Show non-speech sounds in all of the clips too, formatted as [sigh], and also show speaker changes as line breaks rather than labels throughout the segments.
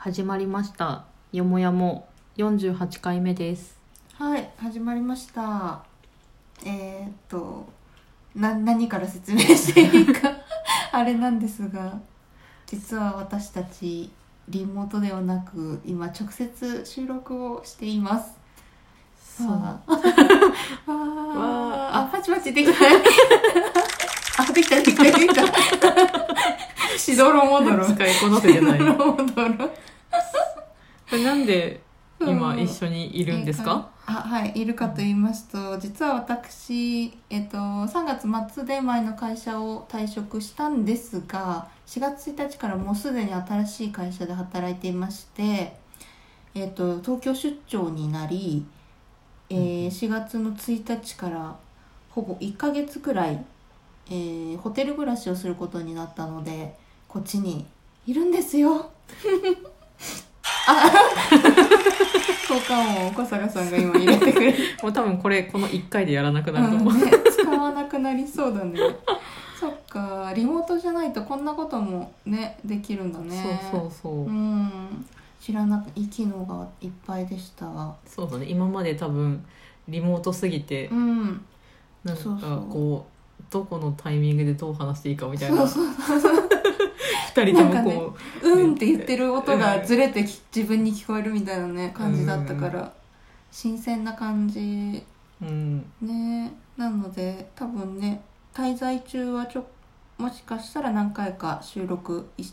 始まりました。よもやも。48回目です。
はい始まりました。えー、っとな何から説明していいか。[laughs] あれなんですが実は私たちリモートではなく今直接収録をしています。
そう。[laughs]
わあわああパチパチ [laughs] できたあできたできたできたしどろもどろ。
使いこなせてない
しどろもどろ。[laughs]
これなんで今
うん
一緒にいるんですか、
あはいいるかと言いますと実は私、えっと、3月末で前の会社を退職したんですが4月1日からもうすでに新しい会社で働いていまして、えっと、東京出張になり、えー4月の1日からほぼ1ヶ月くらい、えーホテル暮らしをすることになったのでこっちにいるんですよ。効果音を小坂さんが今入れてくれる、
もう多分これこの1回でやらなくなると思う、
うんね、使わなくなりそうだね。そっかリモートじゃないとこんなこともねできるんだね。
そうそうそう、
うん。知らなくいい機能がいっぱいでした。わ
そうだね。今まで多分リモートすぎて
うん。
なんか
そうそう。
こうどこのタイミングでどう話していいかみたいな。
そうそう
二人ともこう、
うんって言ってる音がずれてき自分に聞こえるみたいなね感じだったから新鮮な感じ。
うん。
ね。なので多分ね滞在中はちょもしかしたら何回か収録い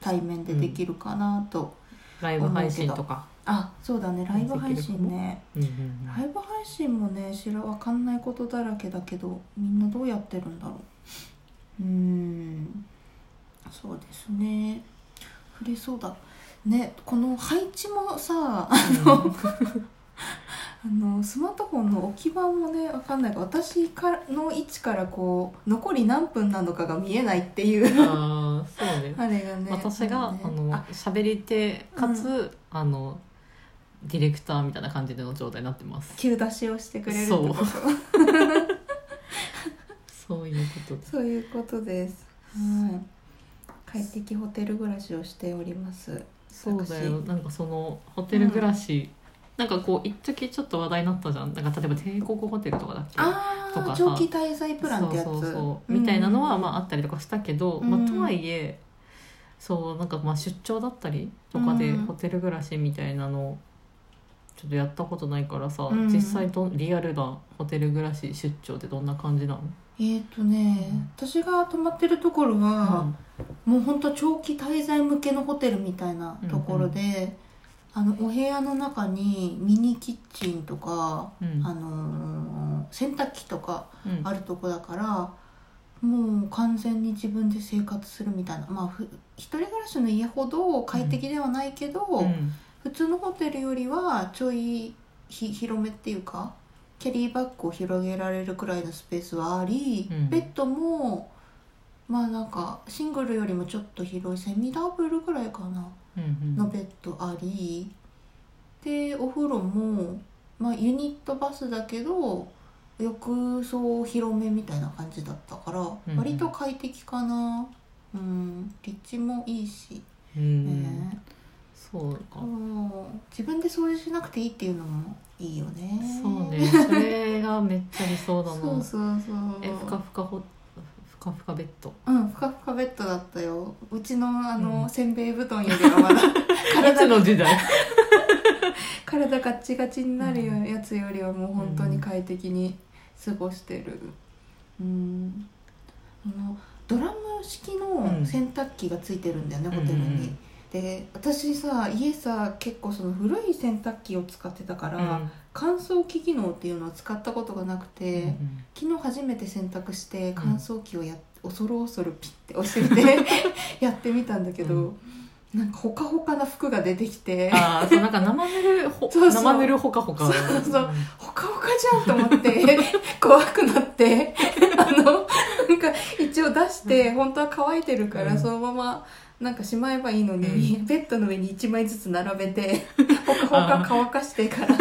対面でできるかなと、
ライブ配信とか、
あそうだねライブ配信ね。
うんうんうん。
ライブ配信もね知らわかんないことだらけだけどみんなどうやってるんだろう。うーんそうですね。触れそうだ。ねこの配置もさあの [laughs] あのスマートフォンの置き場もねわかんない。から私からの位置からこう残り何分なのかが見えないっていう。
ああそうね。[laughs]
あれがね
私が、
ね。
あの喋り手かつ、あのディレクターみたいな感じでの状態になってます。
急出しをしてくれるってこと。
そう [laughs] いうことで。
そういうことです。はい。快適ホテル暮らしをしております。
そうだよ。なんかそのホテル暮らし、なんかこう一時ちょっと話題になったじゃん。なんか例えば帝国ホテルとかだっけ？とかさ。
長期滞在プランってやつ。
そうそうそう。みたいなのはまああったりとかしたけど、
うん。
まあ、とはいえそうなんかまあ出張だったりとかで
うん。
ホテル暮らしみたいなのちょっとやったことないからさ、
うん。
実際どリアルなホテル暮らし出張ってどんな感じなの、
えっ、とね、私が泊まってるところは、もう本当長期滞在向けのホテルみたいなところで、あのお部屋の中にミニキッチンとか、
うん。
あのー洗濯機とか
うん。
あるとこだからもう完全に自分で生活するみたいな。まあふ一人暮らしの家ほど快適ではないけど、
うん。
普通のホテルよりはちょいひ広めっていうかキャリーバッグを広げられるくらいのスペースはあり、
うん。
ベッドもまあなんかシングルよりもちょっと広いセミダブルぐらいかな
うん
のベッドあり。でお風呂も、まあ、ユニットバスだけど浴槽広めみたいな感じだったから、
うん
割と快適かな。うん立地もいいし、
うん。
ね。
そうか。
そう自分で掃除しなくていいっていうのもいいよね。
そうねそれがめっちゃ理想だな [laughs]
そうそうそう。
えふかふかほふかふかベッド。
うんふかふかベッドだったよ。うちのあの、
うん。
せんべい布団よりはまだ [laughs]
いつの時代？[laughs]
体ガッチガチになるよやつよりはもう本当に快適に過ごしてる。うん。あのドラム式の洗濯機がついてるんだよね、
うん
ホテルに、で私さ家さ結構その古い洗濯機を使ってたから、
うん。
乾燥機機能っていうのを使ったことがなくて、
うん
昨日初めて洗濯して乾燥機をや、恐る恐るピッて押してみて [laughs] やってみたんだけど、なんかほかほかな服が出てきて
ああそうなんか生ぬる [laughs] ほ
そう
生ぬるほかほか。
そうそう。ほかほかじゃんと思って [laughs] 怖くなってあのなんか一応出して本当は乾いてるから、
うん。
そのままなんかしまえばいいのに、ベッドの上に1枚ずつ並べて [laughs] ほかほか乾かしてから。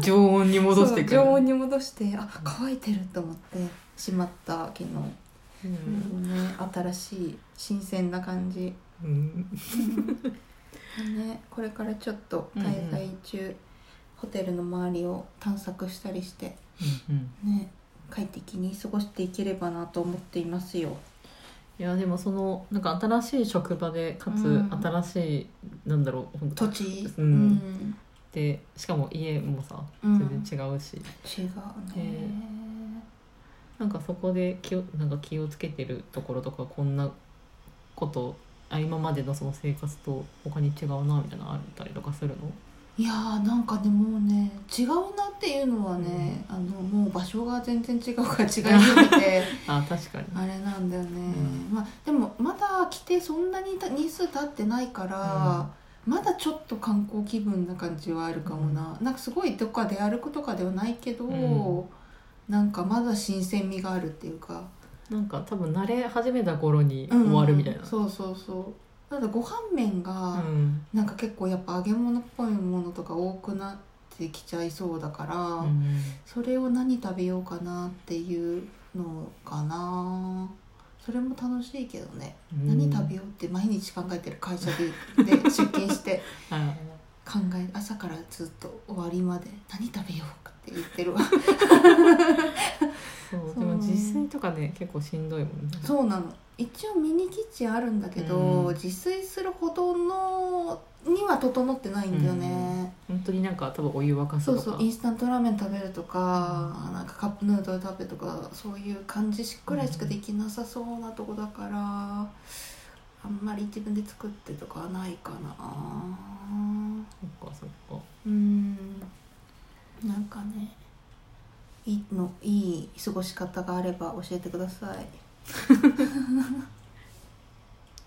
常温に戻してくる。
常温に戻してあ乾いてると思ってしまった昨日、
うん。
ね、新しい新鮮な感じ。
うん。
ねこれからちょっと滞在中、ホテルの周りを探索したりして
うんうん。
ね快適に過ごしていければなと思っていますよ
いやでもそのなんか新しい職場でかつ
うん。
新しい、なんだろう本当
土地？
うん。
うん。
でしかも家もさ
うん。
全然違うし、
違う
へ
ね
なんかそこで気をなんか気をつけてるところとかこんなことあ今までのその生活と他に違うなみたいなのあったりとかするの？
いやーなんかでもね違うなっていうのはね、あのもう場所が全然違うから違いすぎて [laughs]
あ確かに。
あれなんだよね、
う
まあでもまだ来てそんなに日数経ってないから、まだちょっと観光気分な感じはあるかもな、なんかすごいどっか出歩くとかではないけど、
うん。
なんかまだ新鮮味があるっていうか。
なんか多分慣れ始めた頃に終わるみたいな、
うん。そうそうそうただご飯麺が、
うん。
なんか結構やっぱ揚げ物っぽいものとか多くなってきちゃいそうだから、
うん
それを何食べようかなっていうのかな。それも楽しいけどね、
うん。
何食べようって毎日考えてる会社でで出勤して
あ [laughs]
考え朝からずっと終わりまで何食べようかって言ってるわ。[laughs]
そうでも実際とかね結構しんどいもんね。
そうなの。一応ミニキッチンあるんだけど、
うん。
自炊するほどのには整ってないんだよね、
本当になんか多分お湯沸かすとか。
そうそう。インスタントラーメン食べるとか、なんかカップヌードル食べるとかそういう感じくらいしかできなさそうなとこだから、あんまり自分で作ってとかはないかな
そっかそっか
うんなんかねい過ごし方があれば教えてください。[laughs]